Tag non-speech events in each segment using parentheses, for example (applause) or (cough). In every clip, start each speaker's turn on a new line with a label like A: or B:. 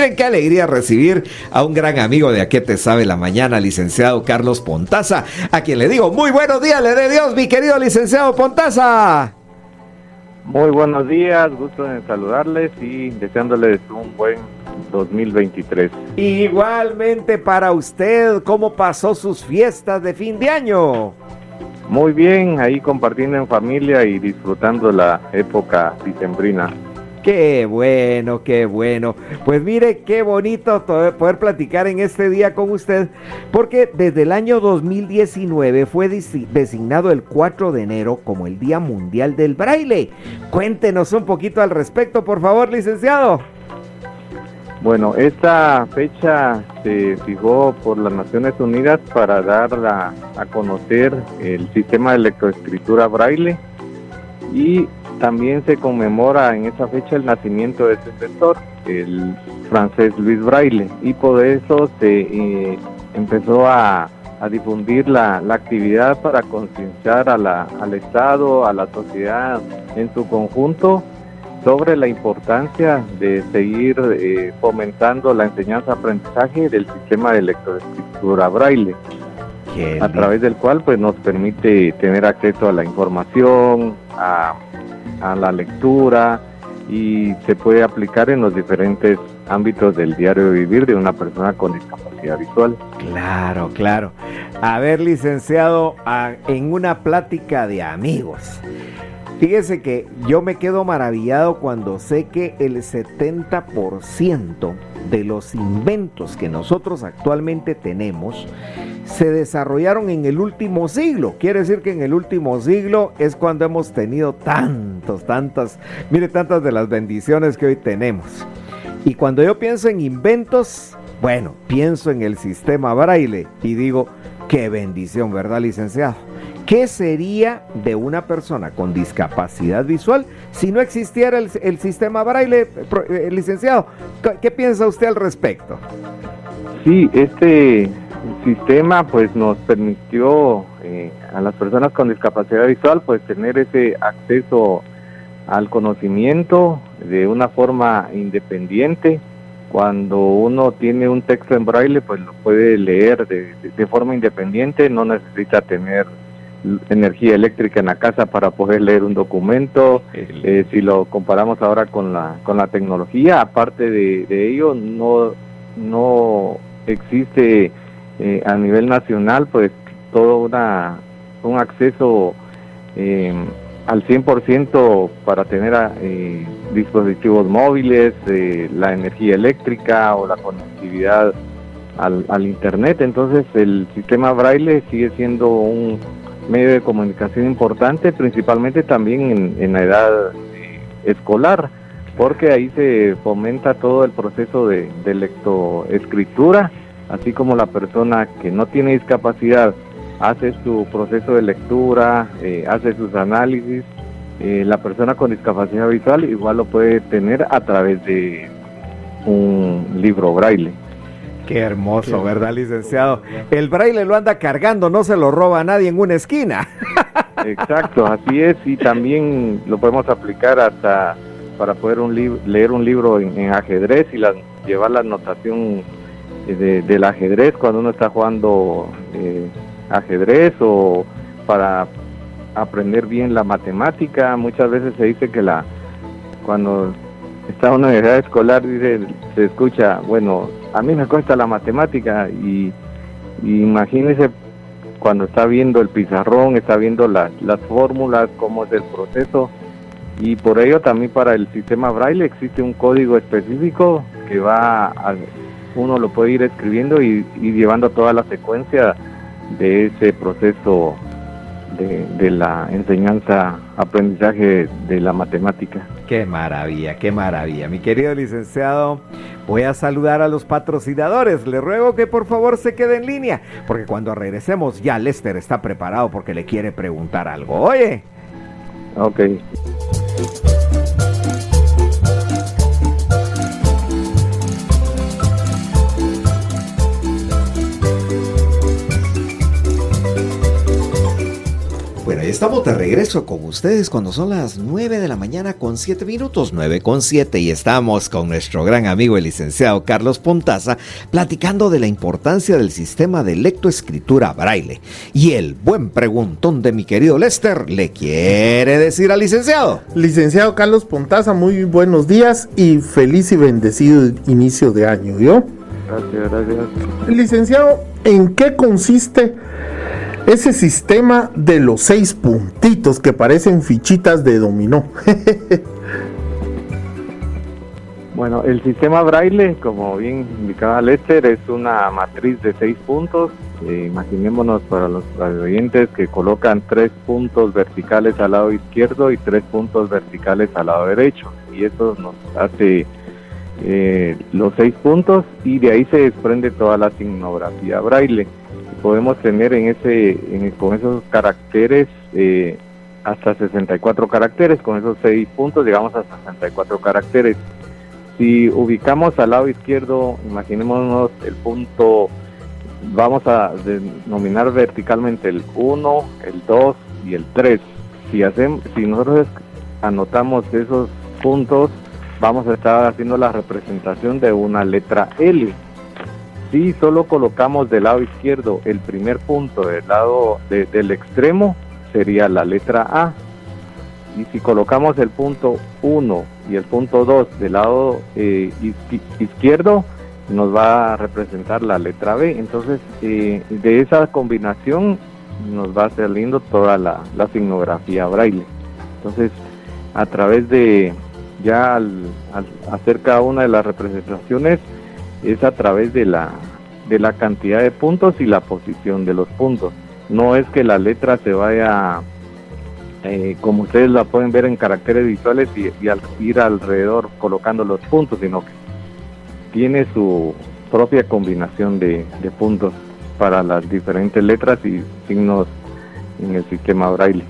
A: Miren qué alegría recibir a un gran amigo de Aquí te sabe la mañana, licenciado Carlos Pontaza, a quien le digo muy buenos días, le dé Dios, mi querido licenciado Pontaza.
B: Muy buenos días, gusto en saludarles y deseándoles un buen 2023.
A: Igualmente para usted, ¿cómo pasó sus fiestas de fin de año?
B: Muy bien, ahí compartiendo en familia y disfrutando la época dicembrina.
A: Qué bueno, qué bueno. Pues mire, qué bonito poder platicar en este día con usted, porque desde el año 2019 fue designado el 4 de enero como el Día Mundial del Braille. Cuéntenos un poquito al respecto, por favor, licenciado.
B: Bueno, esta fecha se fijó por las Naciones Unidas para dar a, conocer el sistema de electroescritura braille y también se conmemora en esa fecha el nacimiento de este sector, el francés Luis Braille, y por eso se eh, empezó a, difundir la, actividad para concienciar al Estado, a la sociedad en su conjunto sobre la importancia de seguir eh, fomentando la enseñanza-aprendizaje del sistema de electroescritura braille, a través del cual pues nos permite tener acceso a la información, a, a la lectura y se puede aplicar en los diferentes ámbitos del diario vivir de una persona con discapacidad visual.
A: Claro, claro. A ver, licenciado, en una plática de amigos, Fíjese que yo me quedo maravillado cuando sé que el 70% de los inventos que nosotros actualmente tenemos se desarrollaron en el último siglo. Quiere decir que en el último siglo es cuando hemos tenido tantos, tantas, mire tantas de las bendiciones que hoy tenemos. Y cuando yo pienso en inventos, bueno, pienso en el sistema braille y digo, qué bendición, ¿verdad, licenciado? ¿Qué sería de una persona con discapacidad visual si no existiera el, sistema braille, eh, licenciado? ¿Qué piensa usted al respecto?
B: Sí, este sistema pues nos permitió eh, a las personas con discapacidad visual pues tener ese acceso al conocimiento de una forma independiente. Cuando uno tiene un texto en braille pues lo puede leer de forma independiente, no necesita tener energía eléctrica en la casa para poder leer un documento. Eh, si lo comparamos ahora con la, con la tecnología, aparte de, ello, no, no existe eh, a nivel nacional pues todo una, un acceso eh, al 100% para tener dispositivos móviles, la energía eléctrica o la conectividad al, al Internet. Entonces el sistema braille sigue siendo un medio de comunicación importante, principalmente también en, la edad eh, escolar, porque ahí se fomenta todo el proceso de, lectoescritura, así como la persona que no tiene discapacidad hace su proceso de lectura, eh, hace sus análisis, eh, la persona con discapacidad visual igual lo puede tener a través de un libro braille.
A: Qué hermoso, ¿verdad, licenciado? El braille lo anda cargando, no se lo roba a nadie en una esquina.
B: Exacto, así es, y también lo podemos aplicar hasta para poder leer un libro en, ajedrez y llevar la anotación del ajedrez cuando uno está jugando eh, ajedrez o para aprender bien la matemática. Muchas veces se dice que la cuando está una edad escolar dice, se escucha, bueno, a mí me cuesta la matemática y, imagínese cuando está viendo el pizarrón, está viendo las fórmulas, cómo es el proceso. Y por ello también para el sistema braille existe un código específico que va a, uno lo puede ir escribiendo y, y llevando toda la secuencia de ese proceso de, la enseñanza, aprendizaje de la matemática.
A: Qué maravilla, qué maravilla. Mi querido licenciado, voy a saludar a los patrocinadores. Le ruego que por favor se quede en línea, porque cuando regresemos ya Lester está preparado porque le quiere preguntar algo. Oye.
B: Ok.
A: Estamos de regreso con ustedes cuando son las 9 de la mañana con 7 minutos, 9 con 7 y estamos con nuestro gran amigo el licenciado Carlos Pontaza platicando de la importancia del sistema de lectoescritura braille. Y el buen preguntón de mi querido Lester le quiere decir al licenciado.
C: Licenciado Carlos Pontaza, muy buenos días y feliz y bendecido inicio de año, ¿yo?
B: Gracias, gracias.
C: Licenciado, ¿en qué consiste ese sistema de los seis puntitos que parecen fichitas de dominó. (laughs)
B: bueno, el sistema braille, como bien indicaba Lester, es una matriz de seis puntos. Eh, imaginémonos para los oyentes que colocan tres puntos verticales al lado izquierdo y tres puntos verticales al lado derecho. Y eso nos hace eh, los seis puntos y de ahí se desprende toda la signografía braille podemos tener en ese con esos caracteres eh, hasta 64 caracteres con esos 6 puntos llegamos a 64 caracteres. Si ubicamos al lado izquierdo imaginémonos el punto vamos a denominar verticalmente el 1 el 2 y el 3 si hacemos si nosotros anotamos esos puntos vamos a estar haciendo la representación de una letra L si solo colocamos del lado izquierdo el primer punto del lado del extremo, sería la letra A. Y si colocamos el punto 1 y el punto 2 del lado eh, izquierdo, nos va a representar la letra B. Entonces, eh, de esa combinación nos va saliendo toda la, la signografía braille. Entonces, a través de ya al, al hacer cada una de las representaciones, es a través de la, de la cantidad de puntos y la posición de los puntos. No es que la letra se vaya, eh, como ustedes la pueden ver en caracteres visuales y, al ir alrededor colocando los puntos, sino que tiene su propia combinación de, puntos para las diferentes letras y signos en el sistema braille.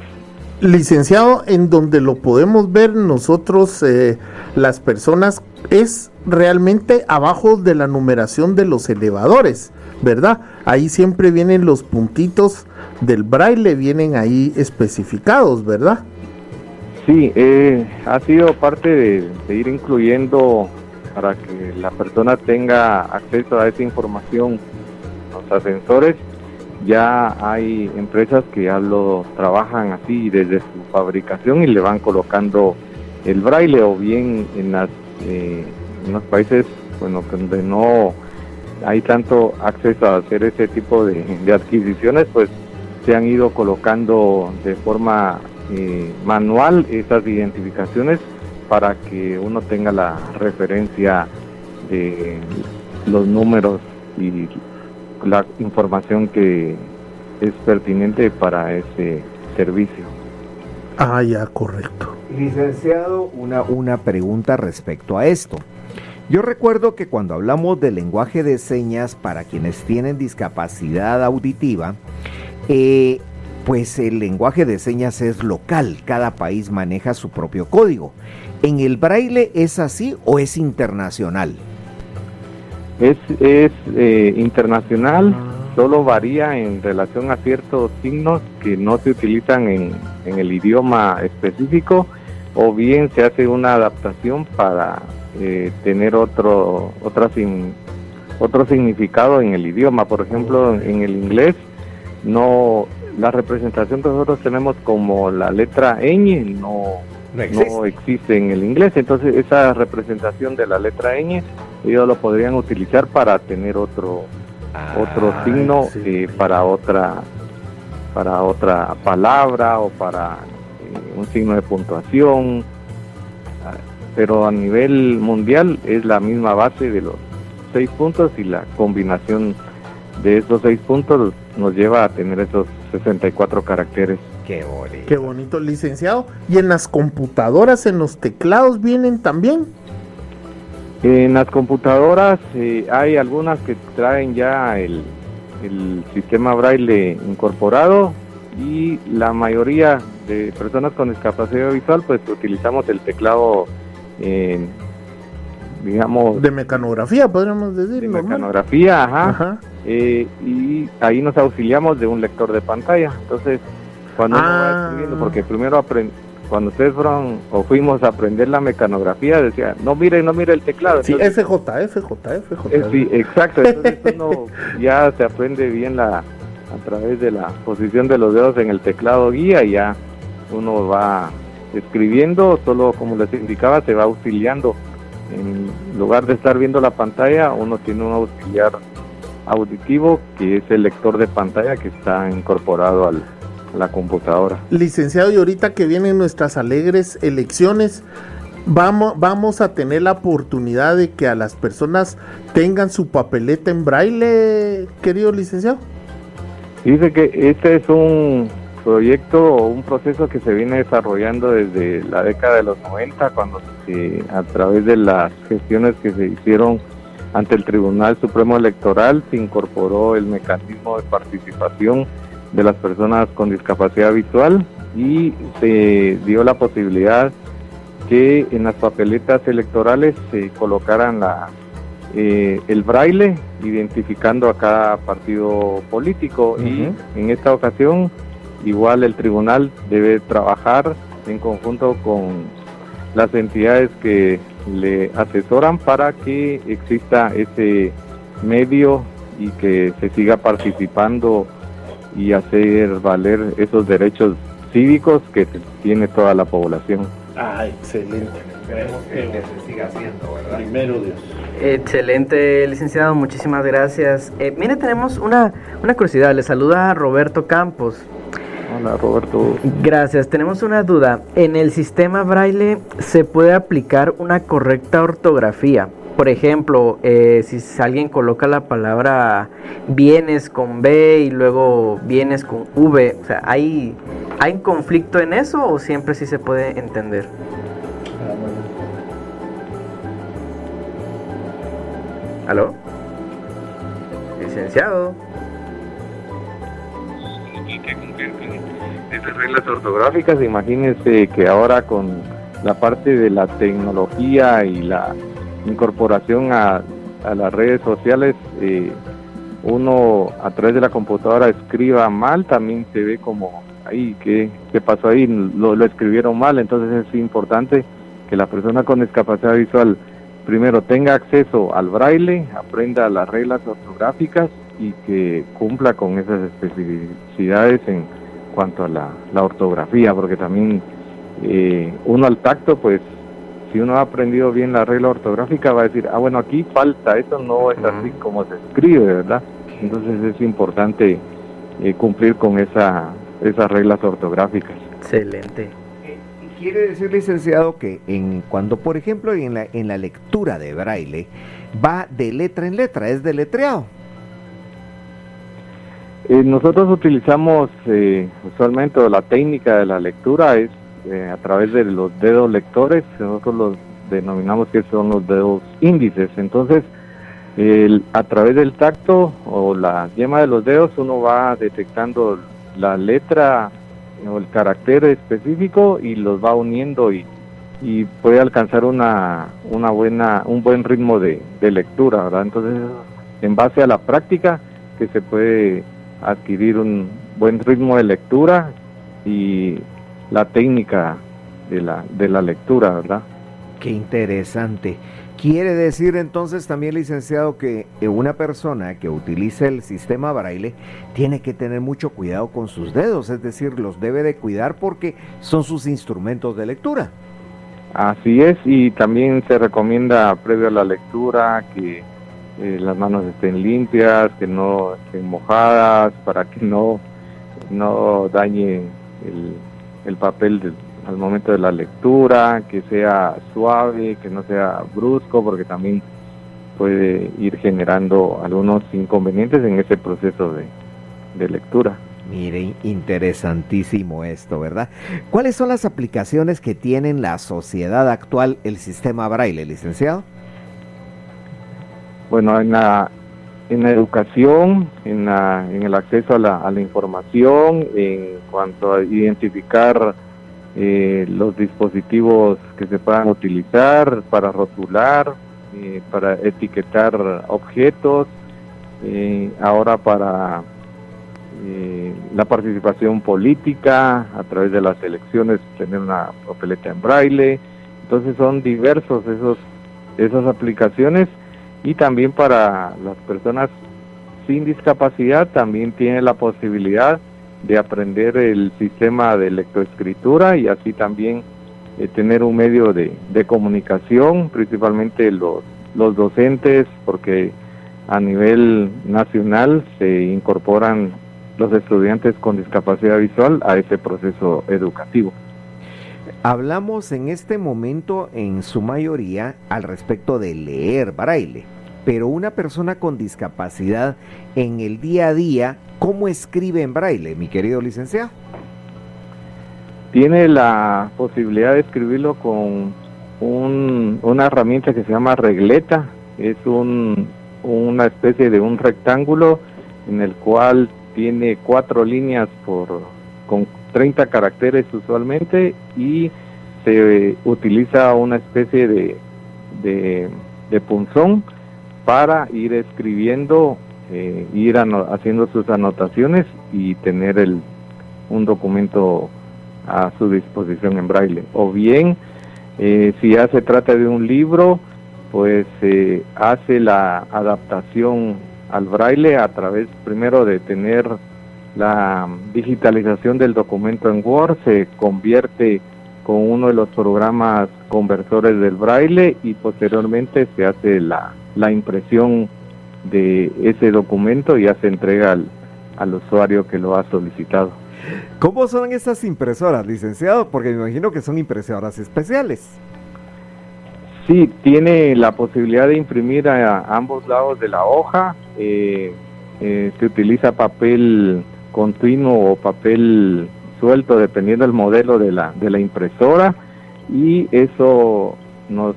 C: Licenciado, en donde lo podemos ver nosotros, eh, las personas, es realmente abajo de la numeración de los elevadores, ¿verdad? Ahí siempre vienen los puntitos del braille, vienen ahí especificados, ¿verdad?
B: Sí, eh, ha sido parte de, ir incluyendo para que la persona tenga acceso a esa información, los ascensores ya hay empresas que ya lo trabajan así desde su fabricación y le van colocando el braille o bien en, las, eh, en los países bueno donde no hay tanto acceso a hacer ese tipo de, adquisiciones pues se han ido colocando de forma eh, manual esas identificaciones para que uno tenga la referencia de los números y la información que es pertinente para ese servicio.
C: Ah, ya, correcto.
A: Licenciado, una, una pregunta respecto a esto. Yo recuerdo que cuando hablamos del lenguaje de señas para quienes tienen discapacidad auditiva, eh, pues el lenguaje de señas es local, cada país maneja su propio código. ¿En el braille es así o es internacional?
B: Es, eh, internacional, solo varía en relación a ciertos signos que no se utilizan en, el idioma específico o bien se hace una adaptación para eh, tener otro, otra otro significado en el idioma. Por ejemplo, en el inglés, no la representación que nosotros tenemos como la letra ñ no, no existe en el inglés. Entonces, esa representación de la letra ñ ellos lo podrían utilizar para tener otro otro ah, signo eh, para otra para otra palabra o para eh, un signo de puntuación ah, pero a nivel mundial es la misma base de los seis puntos y la combinación de esos seis puntos nos lleva a tener esos 64 caracteres.
C: Qué bonito. Qué bonito, licenciado. ¿Y en las computadoras, en los teclados vienen también?
B: En las computadoras eh, hay algunas que traen ya el, sistema braille incorporado y la mayoría de personas con discapacidad visual pues utilizamos el teclado digamos
C: de mecanografía podríamos decir
B: de mecanografía ajá, Eh, y ahí nos auxiliamos de un lector de pantalla entonces cuando uno va
C: Ah.
B: escribiendo, porque primero cuando ustedes fueron o fuimos a aprender la mecanografía, decía, no mire, no mire el teclado.
C: Sí,
B: Entonces,
C: FJ, FJ, FJ.
B: eh, sí, exacto, entonces (laughs) uno ya se aprende bien la a través de la posición de los dedos en el teclado guía y ya uno va escribiendo, solo como les indicaba, se va auxiliando. En lugar de estar viendo la pantalla, uno tiene un auxiliar auditivo que es el lector de pantalla que está incorporado al- a la computadora.
C: Licenciado, y ahorita que vienen nuestras alegres elecciones, vamos, vamos a tener la oportunidad de que a las personas tengan su papeleta en braille, querido licenciado.
B: Dice que este es un proyecto o un proceso que se viene desarrollando desde la década de los 90, cuando se- a través de las gestiones que se hicieron ante el Tribunal Supremo Electoral se incorporó el mecanismo de participación de las personas con discapacidad visual y se dio la posibilidad que en las papeletas electorales se colocaran la, eh, el braille identificando a cada partido político. Y en esta ocasión igual el tribunal debe trabajar en conjunto con las entidades que le asesoran para que exista ese medio y que se siga participando y hacer valer esos derechos cívicos que tiene toda la población.
C: Ah, excelente.
A: Esperemos que se siga haciendo, ¿verdad?
C: Primero Dios.
D: Excelente, licenciado, muchísimas gracias. Eh, mire, tenemos una, una curiosidad, le saluda Roberto Campos.
B: Hola Roberto.
D: Gracias, tenemos una duda. En el sistema braille se puede aplicar una correcta ortografía. Por ejemplo, eh, si alguien coloca la palabra bienes con B y luego bienes con V, o sea, ¿hay, ¿hay conflicto en eso o siempre sí se puede entender? ¿Aló? Licenciado.
B: Esas reglas ortográficas. Imagínense que ahora con la parte de la tecnología y la incorporación a, a las redes sociales, eh, uno a través de la computadora escriba mal, también se ve como, ahí, ¿qué, qué pasó ahí? Lo, lo escribieron mal, entonces es importante que la persona con discapacidad visual primero tenga acceso al braille, aprenda las reglas ortográficas y que cumpla con esas especificidades en cuanto a la, la ortografía, porque también eh, uno al tacto, pues si uno ha aprendido bien la regla ortográfica, va a decir, ah, bueno, aquí falta, eso no es así como se escribe, ¿verdad? Entonces es importante eh, cumplir con esa, esas reglas ortográficas.
D: Excelente.
A: Quiere decir, licenciado, que en cuando, por ejemplo, en la, en la lectura de braille, va de letra en letra, es deletreado.
B: Eh, nosotros utilizamos eh, usualmente la técnica de la lectura es eh, a través de los dedos lectores, nosotros los denominamos que son los dedos índices. Entonces, a través del tacto o la yema de los dedos uno va detectando la letra o el carácter específico y los va uniendo y, y puede alcanzar una, una buena, un buen ritmo de, de lectura, ¿verdad? Entonces, en base a la práctica que se puede adquirir un buen ritmo de lectura y la técnica de la, de la lectura, ¿verdad?
A: Qué interesante. Quiere decir entonces también, licenciado, que eh, una persona que utilice el sistema braille tiene que tener mucho cuidado con sus dedos, es decir, los debe de cuidar porque son sus instrumentos de lectura.
B: Así es, y también se recomienda previo a la lectura que eh, las manos estén limpias, que no estén mojadas, para que no, no dañe el, el papel al momento de la lectura, que sea suave, que no sea brusco, porque también puede ir generando algunos inconvenientes en ese proceso de, de lectura.
A: Mire, interesantísimo esto, ¿verdad? ¿Cuáles son las aplicaciones que tiene en la sociedad actual el sistema braille, licenciado?
B: Bueno, en la, en la educación, en, la, en el acceso a la, a la información, en cuanto a identificar eh, los dispositivos que se puedan utilizar para rotular, eh, para etiquetar objetos, eh, ahora para la participación política, a través de las elecciones tener una papeleta en braille. Entonces son diversos esos esas aplicaciones y también para las personas sin discapacidad también tiene la posibilidad de aprender el sistema de lectoescritura y así también eh, tener un medio de, de comunicación, principalmente los, los docentes, porque a nivel nacional se incorporan los estudiantes con discapacidad visual a ese proceso educativo.
A: Hablamos en este momento en su mayoría al respecto de leer braille, pero una persona con discapacidad en el día a día, ¿cómo escribe en braille, mi querido licenciado?
B: Tiene la posibilidad de escribirlo con una herramienta que se llama regleta, es una especie de un rectángulo en el cual tiene cuatro líneas por con 30 caracteres usualmente y se utiliza una especie de, de, punzón para ir escribiendo, eh, ir haciendo sus anotaciones y tener el, un documento a su disposición en braille. O bien, eh, si ya se trata de un libro, pues se hace la adaptación al braille a través primero de tener la digitalización del documento en Word, se convierte con uno de los programas conversores del braille y posteriormente se hace la, la impresión de ese documento y ya se entrega al, al usuario que lo ha solicitado.
A: ¿Cómo son esas impresoras, licenciado? Porque me imagino que son impresoras especiales.
B: Sí, tiene la posibilidad de imprimir a, ambos lados de la hoja. Eh, eh, se utiliza papel continuo o papel suelto dependiendo del modelo de la, de la impresora y eso nos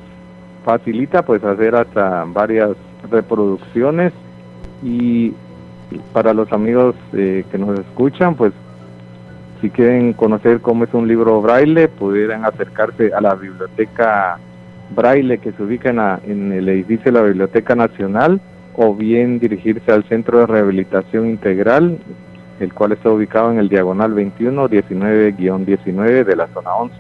B: facilita pues hacer hasta varias reproducciones. Y para los amigos eh, que nos escuchan pues si quieren conocer cómo es un libro braille pudieran acercarse a la biblioteca braille que se ubica en, en el edificio de la Biblioteca Nacional o bien dirigirse al Centro de Rehabilitación Integral el cual está ubicado en el diagonal 21 19-19 de la zona 11.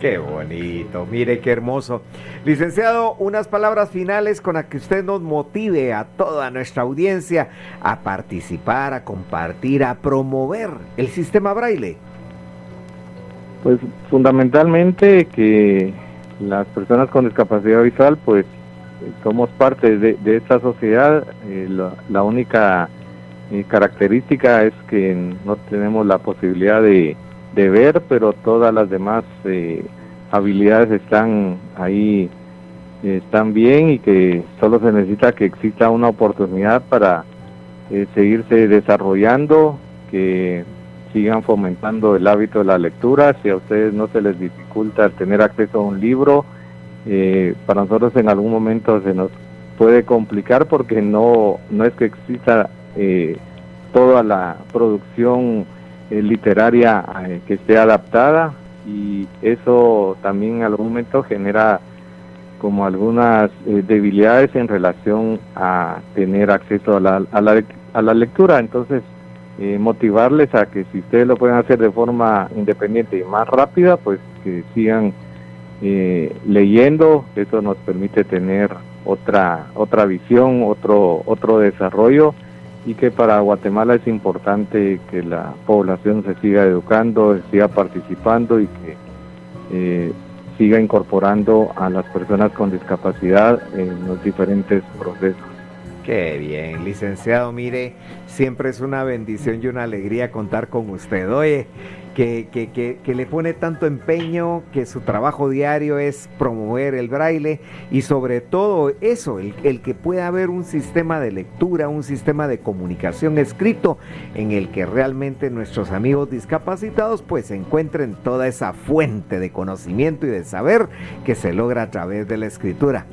A: Qué bonito, mire qué hermoso. Licenciado, unas palabras finales con las que usted nos motive a toda nuestra audiencia a participar, a compartir, a promover el sistema braille.
B: Pues fundamentalmente que las personas con discapacidad visual pues somos parte de, esta sociedad, eh, la única mi característica es que no tenemos la posibilidad de, ver, pero todas las demás eh, habilidades están ahí, están bien y que solo se necesita que exista una oportunidad para eh, seguirse desarrollando, que sigan fomentando el hábito de la lectura. Si a ustedes no se les dificulta tener acceso a un libro, eh, para nosotros en algún momento se nos puede complicar porque no, no es que exista eh, toda la producción eh, literaria eh, que esté adaptada y eso también algún momento genera como algunas debilidades en relación a tener acceso a la, a la, a la lectura. Entonces, motivarles a que si ustedes lo pueden hacer de forma independiente y más rápida, pues que sigan leyendo. Eso nos permite tener otra otra visión, otro otro desarrollo y que para Guatemala es importante que la población se siga educando, siga participando y que eh, siga incorporando a las personas con discapacidad en los diferentes procesos.
A: Qué bien, licenciado, mire, siempre es una bendición y una alegría contar con usted. Oye, que, que, que, le pone tanto empeño, que su trabajo diario es promover el braille y sobre todo eso, el, el, que pueda haber un sistema de lectura, un sistema de comunicación escrito en el que realmente nuestros amigos discapacitados pues encuentren toda esa fuente de conocimiento y de saber que se logra a través de la escritura.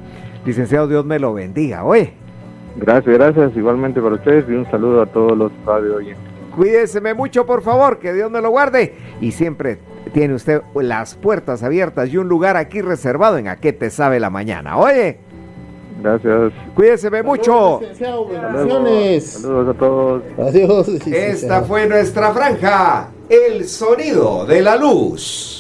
A: Licenciado, Dios me lo bendiga. Oye.
B: Gracias, gracias igualmente para ustedes y un saludo a todos los radio oyentes.
A: Cuídeseme mucho, por favor, que Dios me lo guarde. Y siempre tiene usted las puertas abiertas y un lugar aquí reservado en A qué te sabe la mañana. Oye.
B: Gracias.
A: Cuídeseme mucho.
B: Saludos, Saludos a todos.
C: Adiós.
A: Esta fue nuestra franja, el sonido de la luz.